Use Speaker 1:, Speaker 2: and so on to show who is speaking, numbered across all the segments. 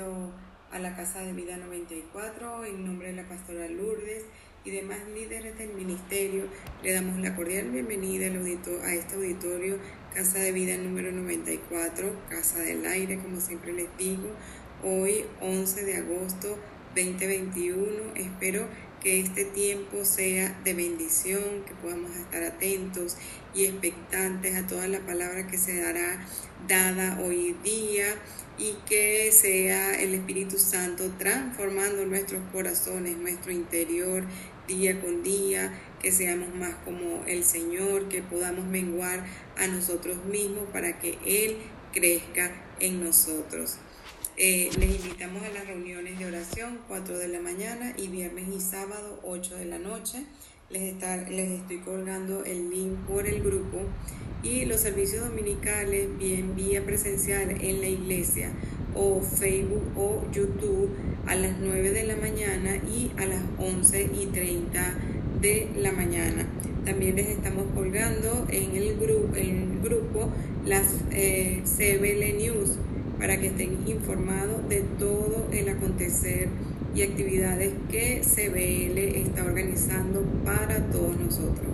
Speaker 1: a la Casa de Vida 94 en nombre de la pastora Lourdes y demás líderes del ministerio. Le damos la cordial bienvenida al a este auditorio Casa de Vida número 94, Casa del Aire, como siempre les digo. Hoy 11 de agosto 2021. Espero que este tiempo sea de bendición, que podamos estar atentos y expectantes a toda la palabra que se dará dada hoy día y que sea el Espíritu Santo transformando nuestros corazones, nuestro interior día con día, que seamos más como el Señor, que podamos menguar a nosotros mismos para que Él crezca en nosotros. Eh, les invitamos a las reuniones de oración 4 de la mañana y viernes y sábado 8 de la noche. Les, les estoy colgando el link por el grupo y los servicios dominicales bien vía presencial en la iglesia o Facebook o YouTube a las 9 de la mañana y a las 11 y 30 de la mañana. También les estamos colgando en el, grupo el grupo las eh, CBL News para que estén informados de todo el acontecer y actividades que CBL está organizando para todos nosotros.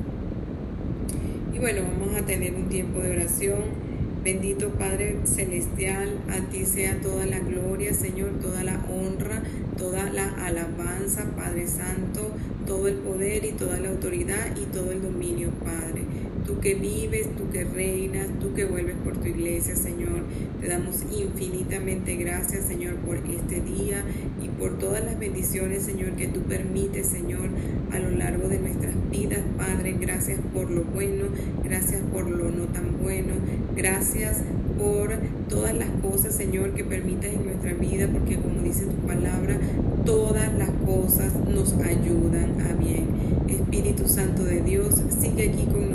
Speaker 1: Y bueno, vamos a tener un tiempo de oración. Bendito Padre Celestial, a ti sea toda la gloria, Señor, toda la honra, toda la alabanza, Padre Santo, todo el poder y toda la autoridad y todo el dominio, Padre tú que vives, tú que reinas, tú que vuelves Señor. Te damos infinitamente gracias, Señor, por este día y por todas las bendiciones, Señor, que tú permites, Señor, a lo largo de nuestras vidas, Padre. Gracias por lo bueno, gracias por lo no tan bueno, gracias por todas las cosas, Señor, que permitas en nuestra vida, porque como dice tu palabra, todas las cosas nos ayudan a bien. Espíritu Santo de Dios, sigue aquí con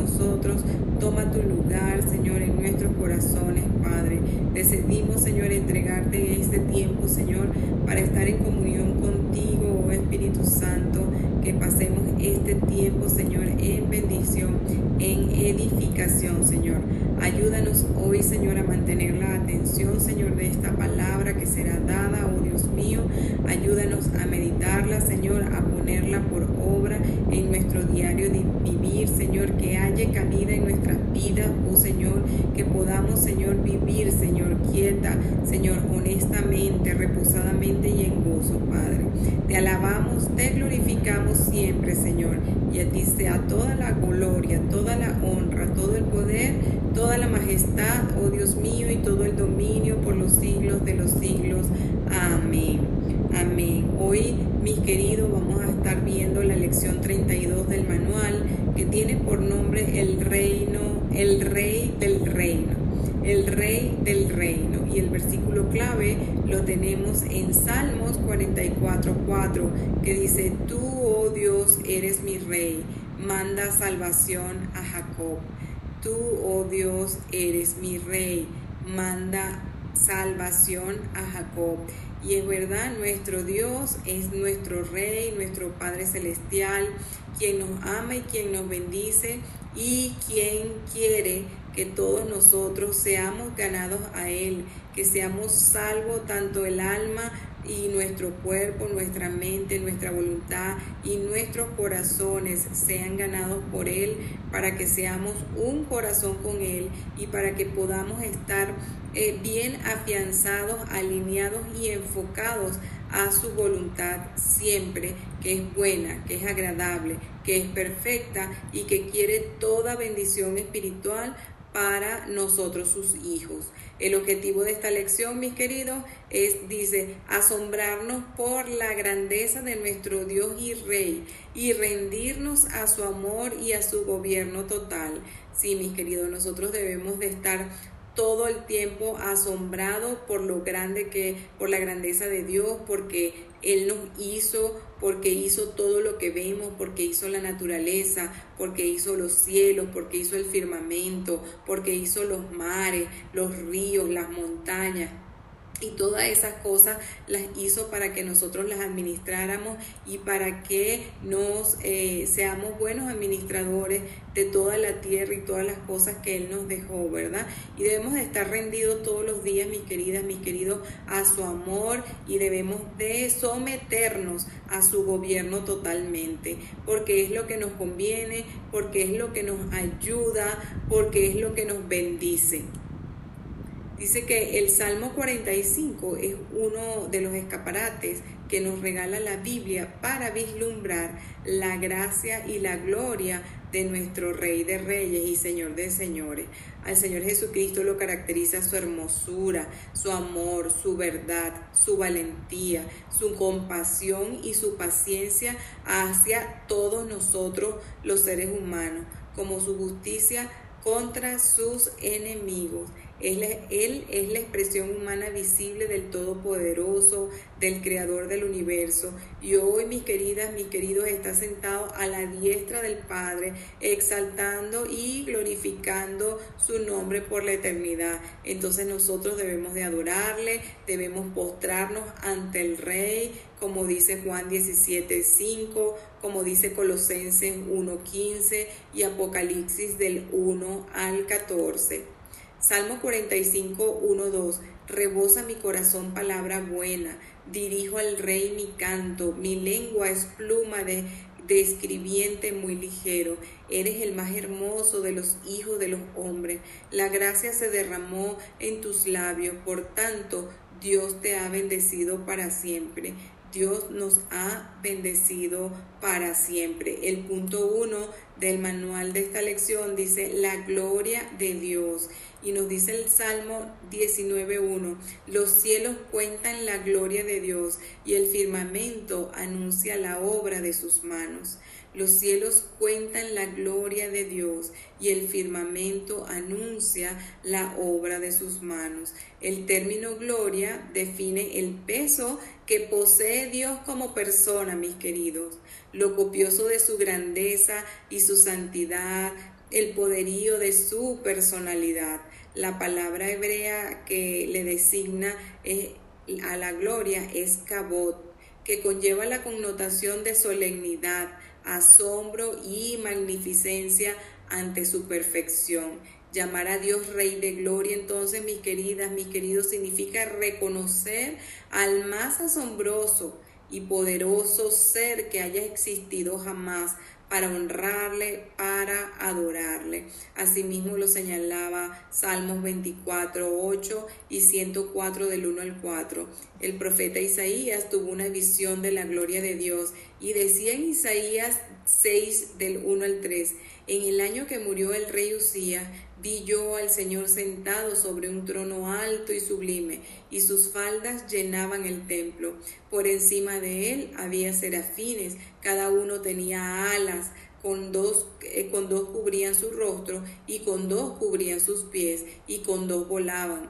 Speaker 1: toma tu lugar, Señor, en nuestros corazones, Padre. Decidimos, Señor, entregarte este tiempo, Señor, para estar en comunión contigo, oh Espíritu Santo, que pasemos este tiempo, Señor, en bendición, en edificación, Señor. Ayúdanos hoy, Señor, a mantener la atención, Señor, de esta palabra que será dada, oh Dios mío. Ayúdanos a Señor, a ponerla por obra en nuestro diario de vivir, Señor, que haya cabida en nuestras vidas, oh Señor, que podamos, Señor, vivir, Señor, quieta, Señor, honestamente, reposadamente y en gozo, Padre. Te alabamos, te glorificamos siempre, Señor, y a ti sea toda la gloria, toda la honra, todo el poder, toda la majestad, oh Dios mío, y todo el en Salmos 44.4 que dice, tú, oh Dios, eres mi rey, manda salvación a Jacob. Tú, oh Dios, eres mi rey, manda salvación a Jacob. Y es verdad, nuestro Dios es nuestro Rey, nuestro Padre Celestial, quien nos ama y quien nos bendice y quien quiere que todos nosotros seamos ganados a Él, que seamos salvos tanto el alma y nuestro cuerpo, nuestra mente, nuestra voluntad y nuestros corazones sean ganados por Él, para que seamos un corazón con Él y para que podamos estar eh, bien afianzados, alineados y enfocados a su voluntad siempre, que es buena, que es agradable, que es perfecta y que quiere toda bendición espiritual para nosotros sus hijos. El objetivo de esta lección, mis queridos, es, dice, asombrarnos por la grandeza de nuestro Dios y Rey y rendirnos a su amor y a su gobierno total. Sí, mis queridos, nosotros debemos de estar todo el tiempo asombrado por lo grande que, por la grandeza de Dios, porque Él nos hizo, porque hizo todo lo que vemos, porque hizo la naturaleza, porque hizo los cielos, porque hizo el firmamento, porque hizo los mares, los ríos, las montañas y todas esas cosas las hizo para que nosotros las administráramos y para que nos eh, seamos buenos administradores de toda la tierra y todas las cosas que Él nos dejó, ¿verdad? Y debemos de estar rendidos todos los días, mis queridas, mis queridos, a su amor y debemos de someternos a su gobierno totalmente, porque es lo que nos conviene, porque es lo que nos ayuda, porque es lo que nos bendice. Dice que el Salmo 45 es uno de los escaparates que nos regala la Biblia para vislumbrar la gracia y la gloria de nuestro Rey de Reyes y Señor de Señores. Al Señor Jesucristo lo caracteriza su hermosura, su amor, su verdad, su valentía, su compasión y su paciencia hacia todos nosotros los seres humanos, como su justicia contra sus enemigos. Él, es la expresión humana visible del Todopoderoso, del Creador del universo. Y hoy, mis queridas, mis queridos, está sentado a la diestra del Padre, exaltando y glorificando su nombre por la eternidad. Entonces nosotros debemos de adorarle, debemos postrarnos ante el Rey, como dice Juan 17, 5, como dice Colosenses 1.15 y Apocalipsis del 1 al 14. Salmo 45, 1, 2. Rebosa mi corazón palabra buena, dirijo al rey mi canto, mi lengua es pluma de, de escribiente muy ligero. Eres el más hermoso de los hijos de los hombres. La gracia se derramó en tus labios, por tanto Dios te ha bendecido para siempre. Dios nos ha bendecido para siempre. El punto uno del manual de esta lección dice la gloria de Dios. Y nos dice el Salmo 19.1, los cielos cuentan la gloria de Dios y el firmamento anuncia la obra de sus manos. Los cielos cuentan la gloria de Dios y el firmamento anuncia la obra de sus manos. El término gloria define el peso que posee Dios como persona, mis queridos, lo copioso de su grandeza y su santidad, el poderío de su personalidad. La palabra hebrea que le designa a la gloria es kabot, que conlleva la connotación de solemnidad, asombro y magnificencia ante su perfección. Llamar a Dios Rey de Gloria, entonces, mis queridas, mis queridos, significa reconocer al más asombroso y poderoso ser que haya existido jamás para honrarle, para adorarle. Asimismo lo señalaba Salmos 24, 8 y 104 del 1 al 4. El profeta Isaías tuvo una visión de la gloria de Dios y decía en Isaías 6 del 1 al 3, en el año que murió el rey Usías, vi yo al Señor sentado sobre un trono alto y sublime, y sus faldas llenaban el templo. Por encima de él había serafines, cada uno tenía alas, con dos, eh, con dos cubrían su rostro, y con dos cubrían sus pies, y con dos volaban.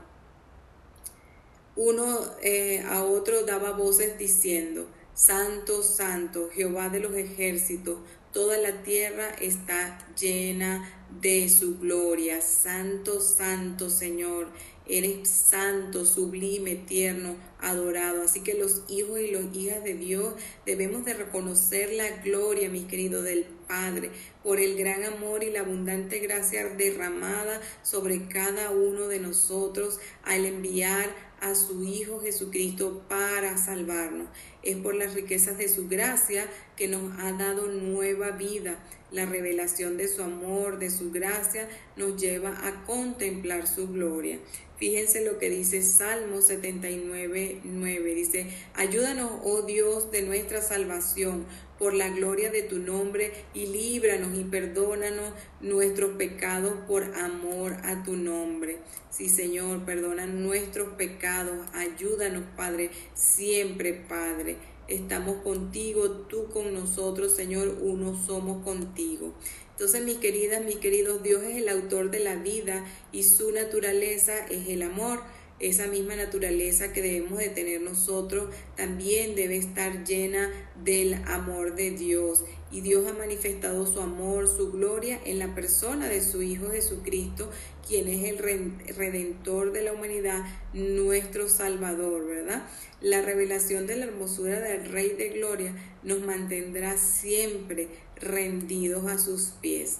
Speaker 1: Uno eh, a otro daba voces diciendo, Santo, Santo, Jehová de los ejércitos, Toda la tierra está llena de su gloria. Santo, santo Señor. Eres santo, sublime, tierno, adorado. Así que los hijos y las hijas de Dios debemos de reconocer la gloria, mis queridos, del Padre, por el gran amor y la abundante gracia derramada sobre cada uno de nosotros al enviar a su Hijo Jesucristo para salvarnos. Es por las riquezas de su gracia que nos ha dado nueva vida. La revelación de su amor, de su gracia, nos lleva a contemplar su gloria. Fíjense lo que dice Salmo 79, 9. Dice, ayúdanos, oh Dios, de nuestra salvación, por la gloria de tu nombre, y líbranos y perdónanos nuestros pecados por amor a tu nombre. Sí, Señor, perdona nuestros pecados. Ayúdanos, Padre, siempre, Padre. Estamos contigo, tú con nosotros, Señor, uno somos contigo. Entonces, mis queridas, mis queridos, Dios es el autor de la vida y su naturaleza es el amor. Esa misma naturaleza que debemos de tener nosotros también debe estar llena del amor de Dios. Y Dios ha manifestado su amor, su gloria en la persona de su Hijo Jesucristo, quien es el redentor de la humanidad, nuestro Salvador, ¿verdad? La revelación de la hermosura del Rey de Gloria nos mantendrá siempre rendidos a sus pies.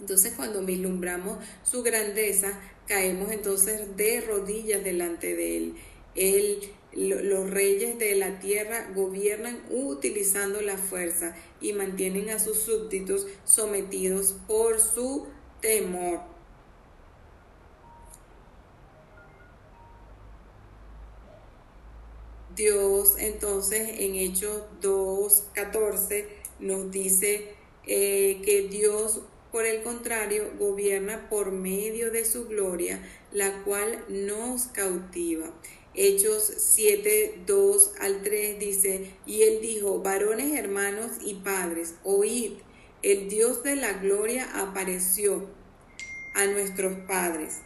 Speaker 1: Entonces cuando vislumbramos su grandeza, caemos entonces de rodillas delante de Él. Los reyes de la tierra gobiernan utilizando la fuerza y mantienen a sus súbditos sometidos por su temor. Dios entonces en Hechos 2.14 nos dice eh, que Dios por el contrario, gobierna por medio de su gloria, la cual nos cautiva. Hechos 7, 2 al 3 dice, y él dijo, varones hermanos y padres, oíd, el Dios de la gloria apareció a nuestros padres.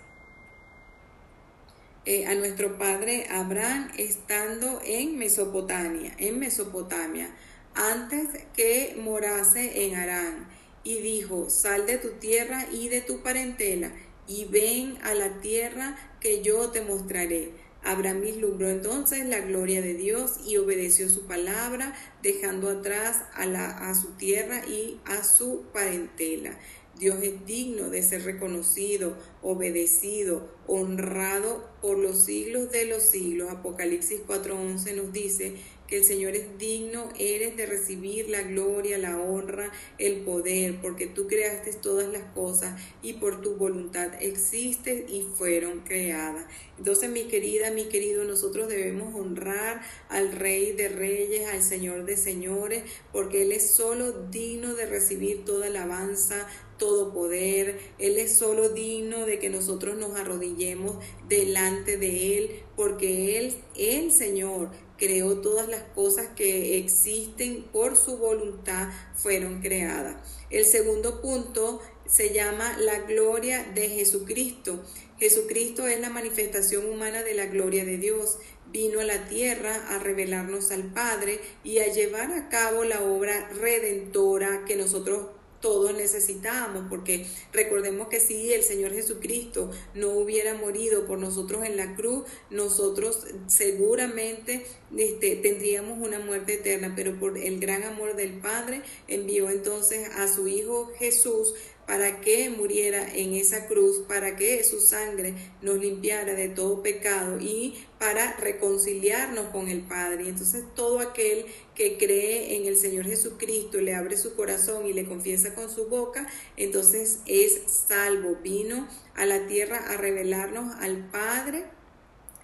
Speaker 1: Eh, a nuestro padre Abraham estando en Mesopotamia, en Mesopotamia, antes que morase en Arán y dijo, sal de tu tierra y de tu parentela y ven a la tierra que yo te mostraré. Abraham vislumbró entonces la gloria de Dios y obedeció su palabra, dejando atrás a, la, a su tierra y a su parentela. Dios es digno de ser reconocido, obedecido, honrado por los siglos de los siglos. Apocalipsis 4:11 nos dice que el Señor es digno, eres de recibir la gloria, la honra, el poder, porque tú creaste todas las cosas y por tu voluntad existen y fueron creadas. Entonces, mi querida, mi querido, nosotros debemos honrar al Rey de Reyes, al Señor de Señores, porque Él es solo digno de recibir toda alabanza, todo poder. Él es solo digno de que nosotros nos arrodillemos delante de Él, porque Él, el Señor, creó todas las cosas que existen por su voluntad fueron creadas. El segundo punto se llama la gloria de Jesucristo. Jesucristo es la manifestación humana de la gloria de Dios. Vino a la tierra a revelarnos al Padre y a llevar a cabo la obra redentora que nosotros todos necesitamos, porque recordemos que si el Señor Jesucristo no hubiera morido por nosotros en la cruz, nosotros seguramente este, tendríamos una muerte eterna, pero por el gran amor del Padre envió entonces a su Hijo Jesús para que muriera en esa cruz, para que su sangre nos limpiara de todo pecado y para reconciliarnos con el Padre. Y entonces todo aquel que cree en el Señor Jesucristo, le abre su corazón y le confiesa con su boca, entonces es salvo. Vino a la tierra a revelarnos al Padre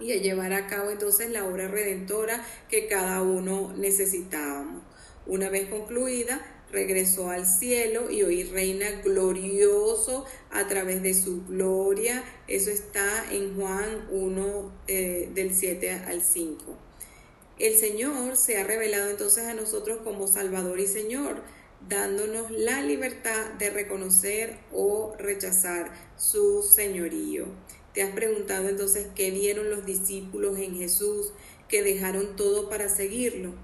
Speaker 1: y a llevar a cabo entonces la obra redentora que cada uno necesitábamos. Una vez concluida, regresó al cielo y hoy reina glorioso a través de su gloria. Eso está en Juan 1 eh, del 7 al 5. El Señor se ha revelado entonces a nosotros como Salvador y Señor, dándonos la libertad de reconocer o rechazar su señorío. ¿Te has preguntado entonces qué vieron los discípulos en Jesús que dejaron todo para seguirlo?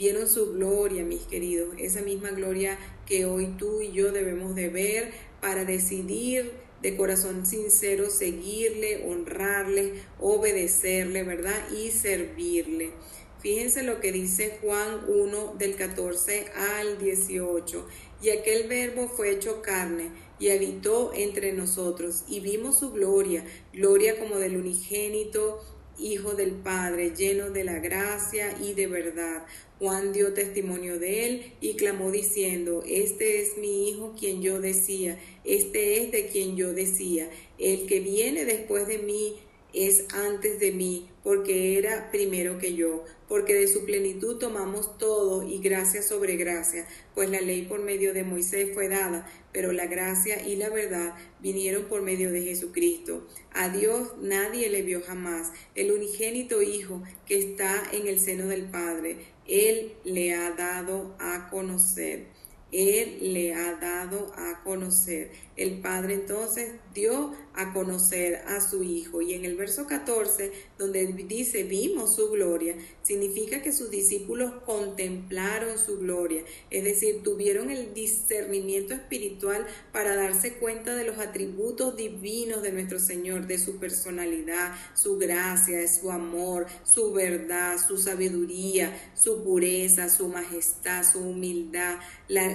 Speaker 1: vieron su gloria, mis queridos, esa misma gloria que hoy tú y yo debemos de ver para decidir de corazón sincero seguirle, honrarle, obedecerle, ¿verdad? Y servirle. Fíjense lo que dice Juan 1 del 14 al 18. Y aquel verbo fue hecho carne y habitó entre nosotros y vimos su gloria, gloria como del unigénito Hijo del Padre, lleno de la gracia y de verdad. Juan dio testimonio de él y clamó diciendo, Este es mi Hijo quien yo decía, este es de quien yo decía, el que viene después de mí es antes de mí, porque era primero que yo, porque de su plenitud tomamos todo y gracia sobre gracia, pues la ley por medio de Moisés fue dada, pero la gracia y la verdad vinieron por medio de Jesucristo. A Dios nadie le vio jamás, el unigénito Hijo que está en el seno del Padre, Él le ha dado a conocer. Él le ha dado a conocer. el Padre entonces dio a conocer a su Hijo. Y en el verso 14, donde dice, vimos su gloria, significa que sus discípulos contemplaron su gloria, es decir, tuvieron el discernimiento espiritual para darse cuenta de los atributos divinos de nuestro Señor, de su personalidad, su gracia, su amor, su verdad, su sabiduría, su pureza, su majestad, su humildad,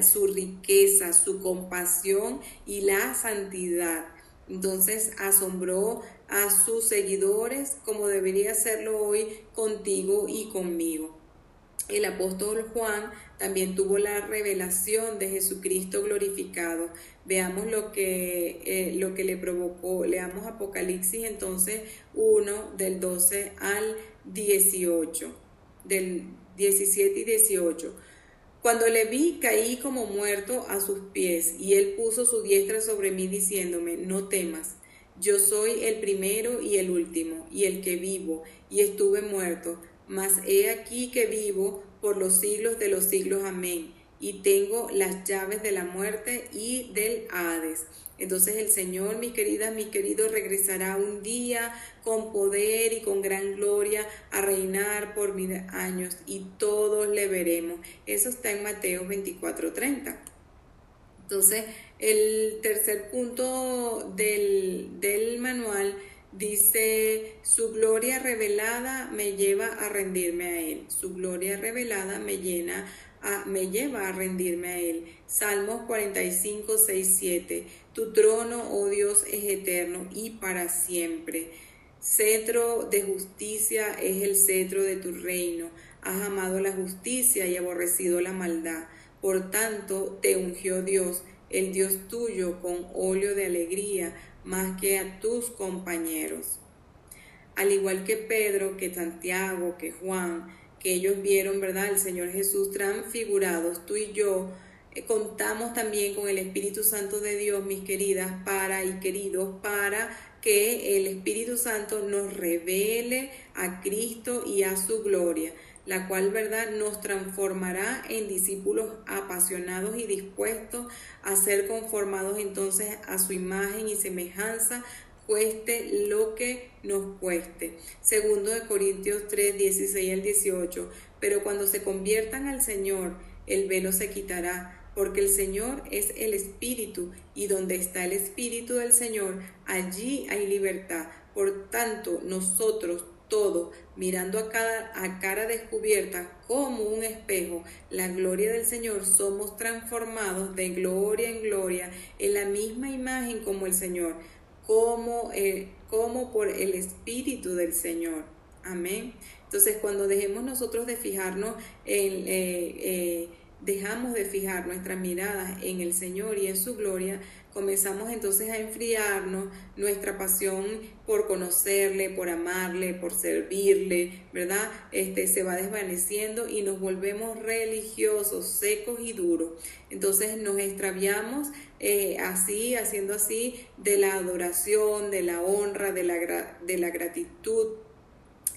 Speaker 1: su riqueza, su compasión y la santidad. Entonces asombró a sus seguidores como debería hacerlo hoy contigo y conmigo. El apóstol Juan también tuvo la revelación de Jesucristo glorificado. Veamos lo que, eh, lo que le provocó. Leamos Apocalipsis entonces 1 del 12 al 18, del 17 y 18. Cuando le vi, caí como muerto a sus pies, y él puso su diestra sobre mí, diciéndome, no temas, yo soy el primero y el último, y el que vivo, y estuve muerto, mas he aquí que vivo por los siglos de los siglos. Amén. Y tengo las llaves de la muerte y del Hades. Entonces el Señor, mi querida, mi querido, regresará un día con poder y con gran gloria a reinar por mil años y todos le veremos. Eso está en Mateo 24:30. Entonces el tercer punto del, del manual dice, su gloria revelada me lleva a rendirme a Él. Su gloria revelada me llena me lleva a rendirme a Él. Salmos 45, 6, 7. Tu trono, oh Dios, es eterno y para siempre. Cetro de justicia es el cetro de tu reino. Has amado la justicia y aborrecido la maldad. Por tanto, te ungió Dios, el Dios tuyo, con óleo de alegría, más que a tus compañeros. Al igual que Pedro, que Santiago, que Juan, que ellos vieron, ¿verdad? El Señor Jesús transfigurados, tú y yo contamos también con el Espíritu Santo de Dios, mis queridas, para y queridos, para que el Espíritu Santo nos revele a Cristo y a su gloria la cual verdad nos transformará en discípulos apasionados y dispuestos a ser conformados entonces a su imagen y semejanza cueste lo que nos cueste. Segundo de Corintios 3, 16 al 18. Pero cuando se conviertan al Señor, el velo se quitará, porque el Señor es el Espíritu, y donde está el Espíritu del Señor, allí hay libertad. Por tanto, nosotros todos, mirando a, cada, a cara descubierta como un espejo la gloria del Señor, somos transformados de gloria en gloria en la misma imagen como el Señor como, como por el Espíritu del Señor. Amén. Entonces, cuando dejemos nosotros de fijarnos en... Eh, eh, dejamos de fijar nuestras miradas en el Señor y en su gloria, comenzamos entonces a enfriarnos nuestra pasión por conocerle, por amarle, por servirle, ¿verdad? Este se va desvaneciendo y nos volvemos religiosos, secos y duros. Entonces nos extraviamos eh, así, haciendo así, de la adoración, de la honra, de la, de la gratitud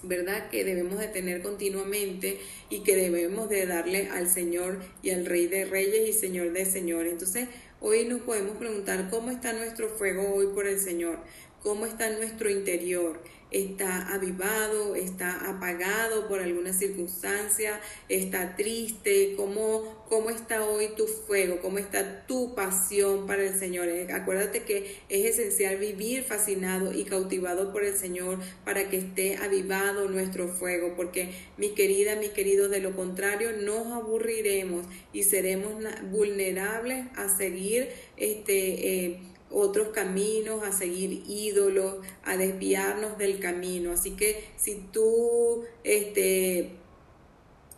Speaker 1: ¿verdad? Que debemos de tener continuamente y que debemos de darle al Señor y al Rey de Reyes y Señor de Señores. Entonces, hoy nos podemos preguntar cómo está nuestro fuego hoy por el Señor, cómo está nuestro interior, está avivado, está apagado por alguna circunstancia, está triste, cómo, cómo está hoy tu fuego, cómo está tu pasión para el Señor. Eh, acuérdate que es esencial vivir fascinado y cautivado por el Señor para que esté avivado nuestro fuego, porque mi querida, mi querido, de lo contrario nos aburriremos y seremos vulnerables a seguir este eh, otros caminos, a seguir ídolos, a desviarnos del camino. Así que si tú este,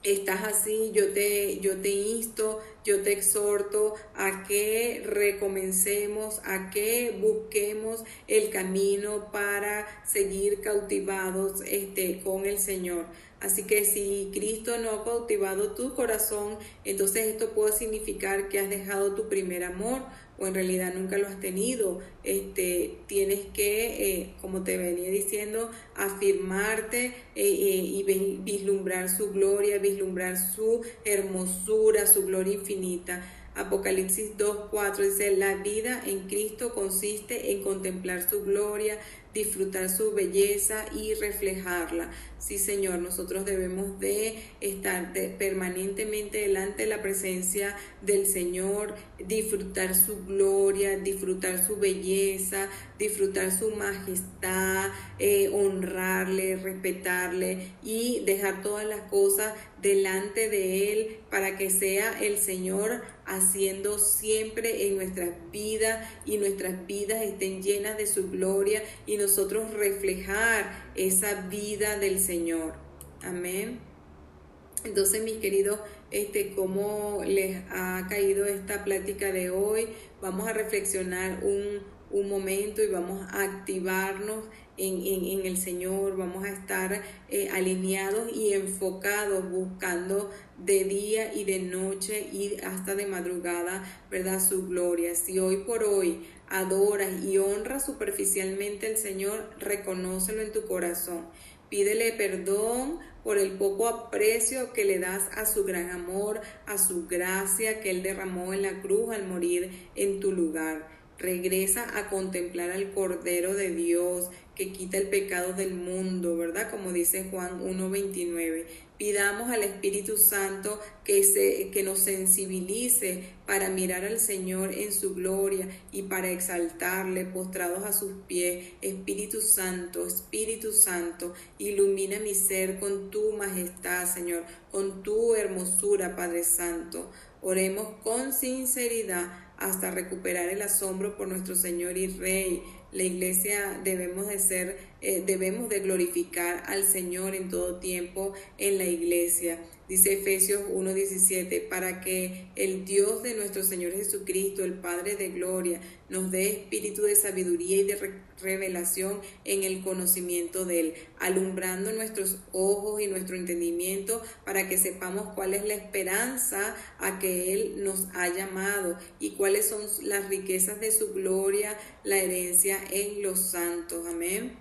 Speaker 1: estás así, yo te, yo te insto, yo te exhorto a que recomencemos, a que busquemos el camino para seguir cautivados este, con el Señor. Así que si Cristo no ha cautivado tu corazón, entonces esto puede significar que has dejado tu primer amor o en realidad nunca lo has tenido, este, tienes que, eh, como te venía diciendo, afirmarte eh, eh, y vislumbrar su gloria, vislumbrar su hermosura, su gloria infinita. Apocalipsis 2.4 dice, la vida en Cristo consiste en contemplar su gloria, disfrutar su belleza y reflejarla. Sí, Señor, nosotros debemos de estar permanentemente delante de la presencia del Señor, disfrutar su gloria, disfrutar su belleza, disfrutar su majestad, eh, honrarle, respetarle y dejar todas las cosas delante de Él para que sea el Señor haciendo siempre en nuestras vidas y nuestras vidas estén llenas de su gloria y nosotros reflejar esa vida del Señor. Amén. Entonces, mis queridos, este, ¿cómo les ha caído esta plática de hoy? Vamos a reflexionar un, un momento y vamos a activarnos en, el Señor, vamos a estar eh, alineados y enfocados buscando de día y de noche y hasta de madrugada, ¿verdad? Su gloria. Si hoy por hoy adoras y honras superficialmente al Señor, reconócelo en tu corazón. Pídele perdón por el poco aprecio que le das a su gran amor, a su gracia que Él derramó en la cruz al morir en tu lugar. Regresa a contemplar al Cordero de Dios que quita el pecado del mundo, ¿verdad? Como dice Juan 1.29. Pidamos al Espíritu Santo que, se, que nos sensibilice para mirar al Señor en su gloria y para exaltarle postrados a sus pies. Espíritu Santo, Espíritu Santo, ilumina mi ser con tu majestad, Señor, con tu hermosura, Padre Santo. Oremos con sinceridad hasta recuperar el asombro por nuestro Señor y Rey la iglesia debemos de ser, eh, debemos de glorificar al Señor en todo tiempo en la iglesia. Dice Efesios 1:17, para que el Dios de nuestro Señor Jesucristo, el Padre de Gloria, nos dé espíritu de sabiduría y de revelación en el conocimiento de Él, alumbrando nuestros ojos y nuestro entendimiento para que sepamos cuál es la esperanza a que Él nos ha llamado y cuáles son las riquezas de su gloria, la herencia en los santos. Amén.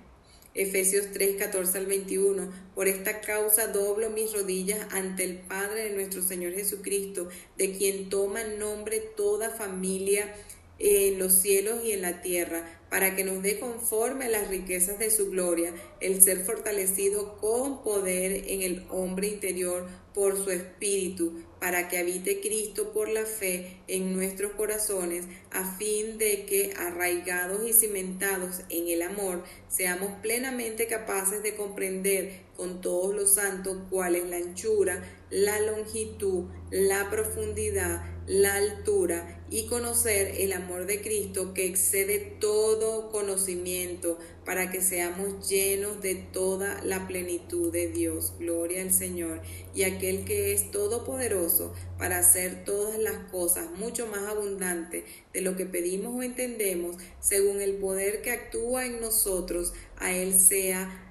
Speaker 1: Efesios 3, 14 al 21. Por esta causa doblo mis rodillas ante el Padre de nuestro Señor Jesucristo, de quien toma nombre toda familia en los cielos y en la tierra para que nos dé conforme a las riquezas de su gloria el ser fortalecido con poder en el hombre interior por su espíritu, para que habite Cristo por la fe en nuestros corazones, a fin de que, arraigados y cimentados en el amor, seamos plenamente capaces de comprender con todos los santos cuál es la anchura, la longitud, la profundidad, la altura y conocer el amor de Cristo que excede todo conocimiento para que seamos llenos de toda la plenitud de Dios. Gloria al Señor y aquel que es todopoderoso para hacer todas las cosas mucho más abundantes de lo que pedimos o entendemos según el poder que actúa en nosotros. A Él sea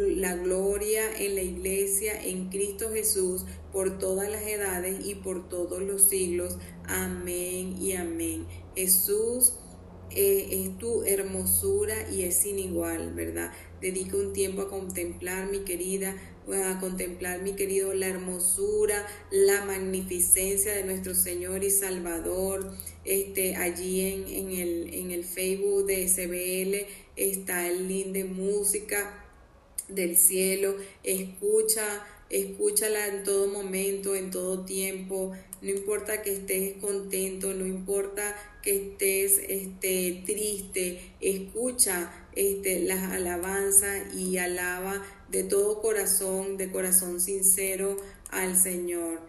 Speaker 1: la gloria en la iglesia en Cristo Jesús por todas las edades y por todos los siglos. Amén y amén. Jesús eh, es tu hermosura y es sin igual, ¿verdad? Dedica un tiempo a contemplar, mi querida, a contemplar, mi querido, la hermosura, la magnificencia de nuestro Señor y Salvador. Este, allí en, en, el, en el Facebook de SBL está el link de música del cielo, escucha, escúchala en todo momento, en todo tiempo, no importa que estés contento, no importa que estés este, triste, escucha este, las alabanzas y alaba de todo corazón, de corazón sincero al Señor.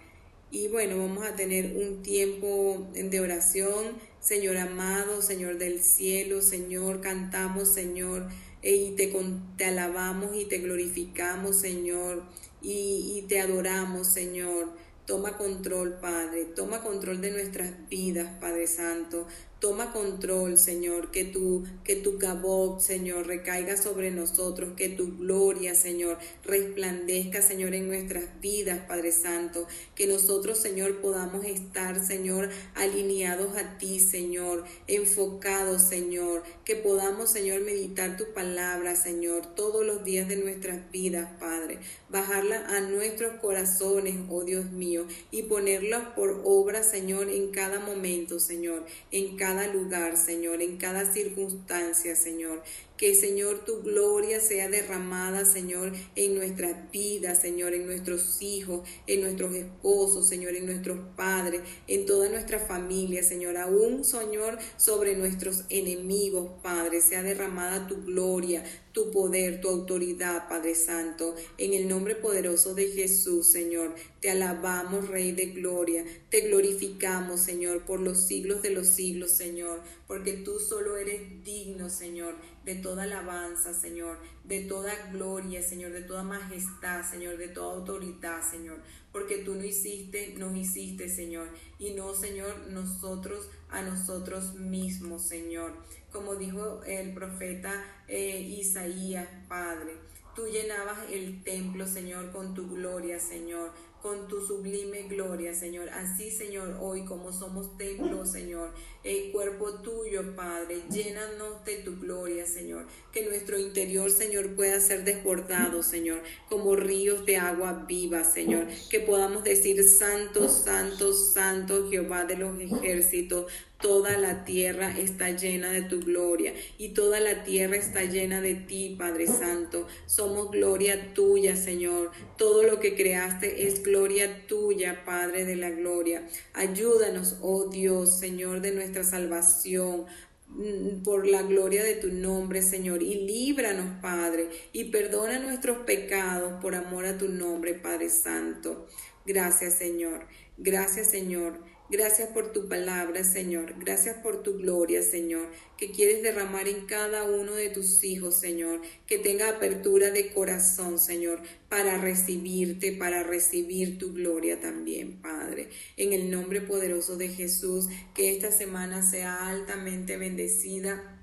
Speaker 1: Y bueno, vamos a tener un tiempo de oración. Señor amado, Señor del cielo, Señor, cantamos, Señor y te, te, alabamos y te glorificamos, Señor, y, y te adoramos, Señor. Toma control, Padre. Toma control de nuestras vidas, Padre Santo. Toma control, Señor, que tu, que tu cabot, Señor, recaiga sobre nosotros, que tu gloria, Señor, resplandezca, Señor, en nuestras vidas, Padre Santo, que nosotros, Señor, podamos estar, Señor, alineados a ti, Señor, enfocados, Señor, que podamos, Señor, meditar tu palabra, Señor, todos los días de nuestras vidas, Padre, bajarla a nuestros corazones, oh Dios mío, y ponerla por obra, Señor, en cada momento, Señor, en cada cada lugar, Señor, en cada circunstancia, Señor. Que, Señor, tu gloria sea derramada, Señor, en nuestras vidas, Señor, en nuestros hijos, en nuestros esposos, Señor, en nuestros padres, en toda nuestra familia, Señor. Aún, Señor, sobre nuestros enemigos, Padre, sea derramada tu gloria, tu poder, tu autoridad, Padre Santo. En el nombre poderoso de Jesús, Señor, te alabamos, Rey de Gloria. Te glorificamos, Señor, por los siglos de los siglos, Señor, porque tú solo eres digno, Señor, de toda alabanza, Señor, de toda gloria, Señor, de toda majestad, Señor, de toda autoridad, Señor, porque tú no hiciste, nos hiciste, Señor, y no, Señor, nosotros a nosotros mismos, Señor como dijo el profeta eh, Isaías, Padre. Tú llenabas el templo, Señor, con tu gloria, Señor con tu sublime gloria, Señor. Así, Señor, hoy como somos templo, Señor, el cuerpo tuyo, Padre, llénanos de tu gloria, Señor. Que nuestro interior, Señor, pueda ser desbordado, Señor, como ríos de agua viva, Señor. Que podamos decir, Santo, Santo, Santo, Jehová de los ejércitos. Toda la tierra está llena de tu gloria y toda la tierra está llena de ti, Padre Santo. Somos gloria tuya, Señor. Todo lo que creaste es gloria tuya, Padre de la gloria. Ayúdanos, oh Dios, Señor de nuestra salvación mm, por la gloria de tu nombre, Señor, y líbranos, Padre, y perdona nuestros pecados por amor a tu nombre, Padre Santo. Gracias, Señor. Gracias, Señor. Gracias por tu palabra, Señor. Gracias por tu gloria, Señor, que quieres derramar en cada uno de tus hijos, Señor. Que tenga apertura de corazón, Señor, para recibirte, para recibir tu gloria también, Padre. En el nombre poderoso de Jesús, que esta semana sea altamente bendecida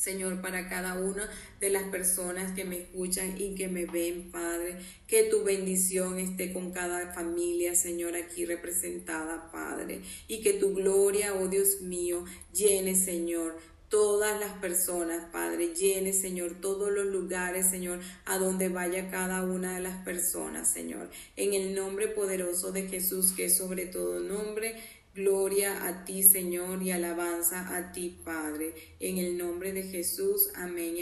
Speaker 1: Señor, para cada una de las personas que me escuchan y que me ven, Padre. Que tu bendición esté con cada familia, Señor, aquí representada, Padre. Y que tu gloria, oh Dios mío, llene, Señor, todas las personas, Padre. Llene, Señor, todos los lugares, Señor, a donde vaya cada una de las personas, Señor. En el nombre poderoso de Jesús, que sobre todo nombre Gloria a ti, Señor, y alabanza a ti, Padre. En el nombre de Jesús. Amén.